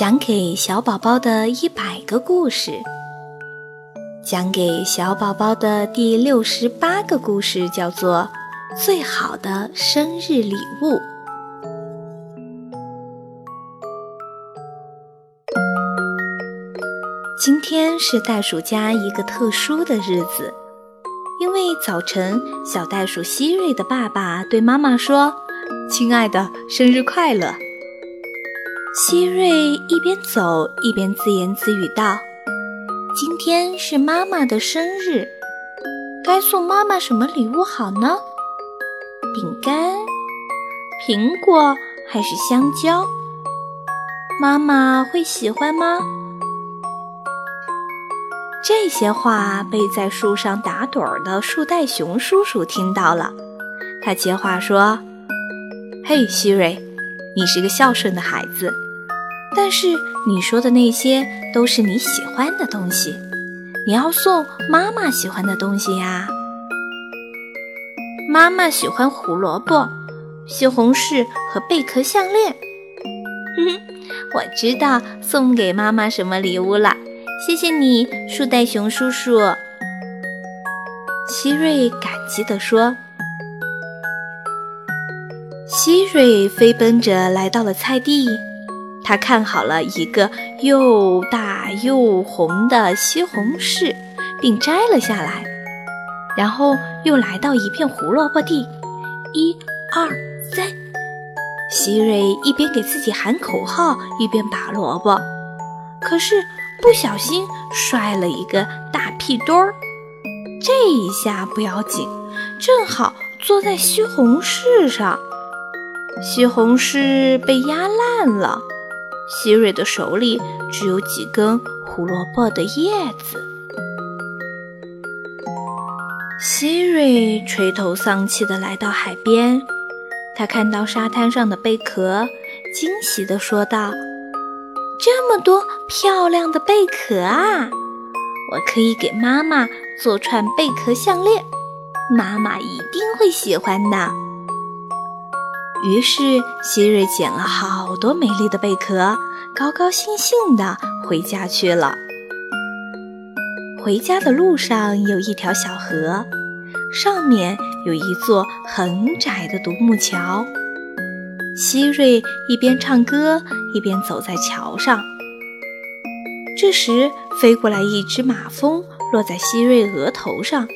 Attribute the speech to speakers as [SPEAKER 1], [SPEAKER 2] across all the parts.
[SPEAKER 1] 讲给小宝宝的一百个故事，讲给小宝宝的第六十八个故事叫做《最好的生日礼物》。今天是袋鼠家一个特殊的日子，因为早晨小袋鼠希瑞的爸爸对妈妈说：“亲爱的，生日快乐。”希瑞一边走一边自言自语道：“今天是妈妈的生日，该送妈妈什么礼物好呢？饼干、苹果还是香蕉？妈妈会喜欢吗？”这些话被在树上打盹儿的树袋熊叔叔听到了，他接话说：“嘿，希瑞。”你是个孝顺的孩子，但是你说的那些都是你喜欢的东西，你要送妈妈喜欢的东西呀。妈妈喜欢胡萝卜、西红柿和贝壳项链。哼哼，我知道送给妈妈什么礼物了，谢谢你，树袋熊叔叔。希瑞感激地说。希瑞飞奔着来到了菜地，他看好了一个又大又红的西红柿，并摘了下来。然后又来到一片胡萝卜地，一、二、三。希瑞一边给自己喊口号，一边拔萝卜，可是不小心摔了一个大屁墩儿。这一下不要紧，正好坐在西红柿上。西红柿被压烂了，希瑞的手里只有几根胡萝卜的叶子。希瑞垂头丧气地来到海边，他看到沙滩上的贝壳，惊喜地说道：“这么多漂亮的贝壳啊！我可以给妈妈做串贝壳项链，妈妈一定会喜欢的。”于是，希瑞捡了好多美丽的贝壳，高高兴兴地回家去了。回家的路上有一条小河，上面有一座很窄的独木桥。希瑞一边唱歌一边走在桥上。这时，飞过来一只马蜂，落在希瑞额头上，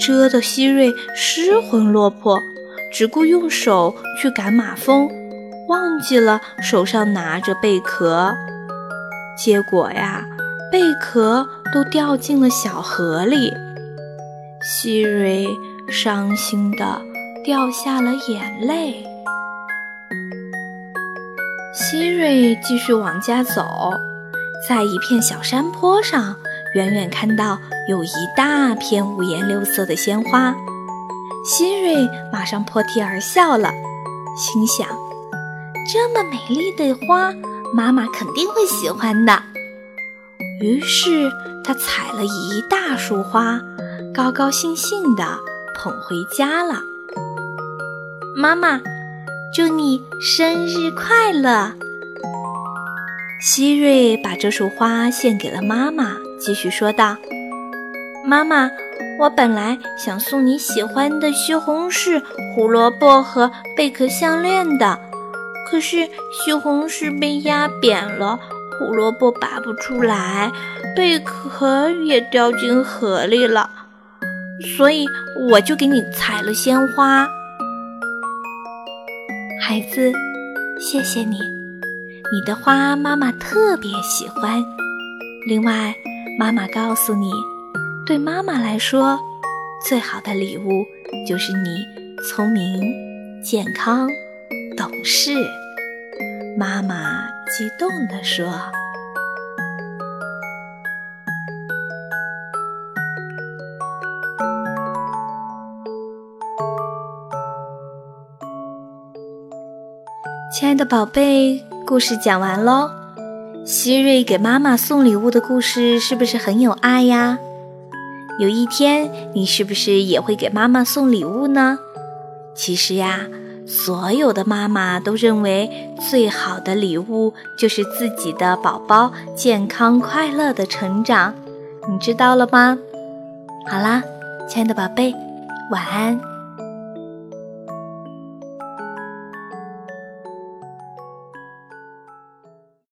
[SPEAKER 1] 蛰得希瑞失魂落魄。只顾用手去赶马蜂，忘记了手上拿着贝壳，结果呀，贝壳都掉进了小河里。希瑞伤心的掉下了眼泪。希瑞继续往家走，在一片小山坡上，远远看到有一大片五颜六色的鲜花。希瑞马上破涕而笑了，心想：这么美丽的花，妈妈肯定会喜欢的。于是他采了一大束花，高高兴兴地捧回家了。妈妈，祝你生日快乐！希瑞把这束花献给了妈妈，继续说道：“妈妈。”我本来想送你喜欢的西红柿、胡萝卜和贝壳项链的，可是西红柿被压扁了，胡萝卜拔不出来，贝壳也掉进河里了，所以我就给你采了鲜花。孩子，谢谢你，你的花妈妈特别喜欢。另外，妈妈告诉你。对妈妈来说，最好的礼物就是你聪明、健康、懂事。妈妈激动地说：“亲爱的宝贝，故事讲完喽。希瑞给妈妈送礼物的故事是不是很有爱呀？”有一天，你是不是也会给妈妈送礼物呢？其实呀，所有的妈妈都认为最好的礼物就是自己的宝宝健康快乐的成长，你知道了吗？好啦，亲爱的宝贝，晚安。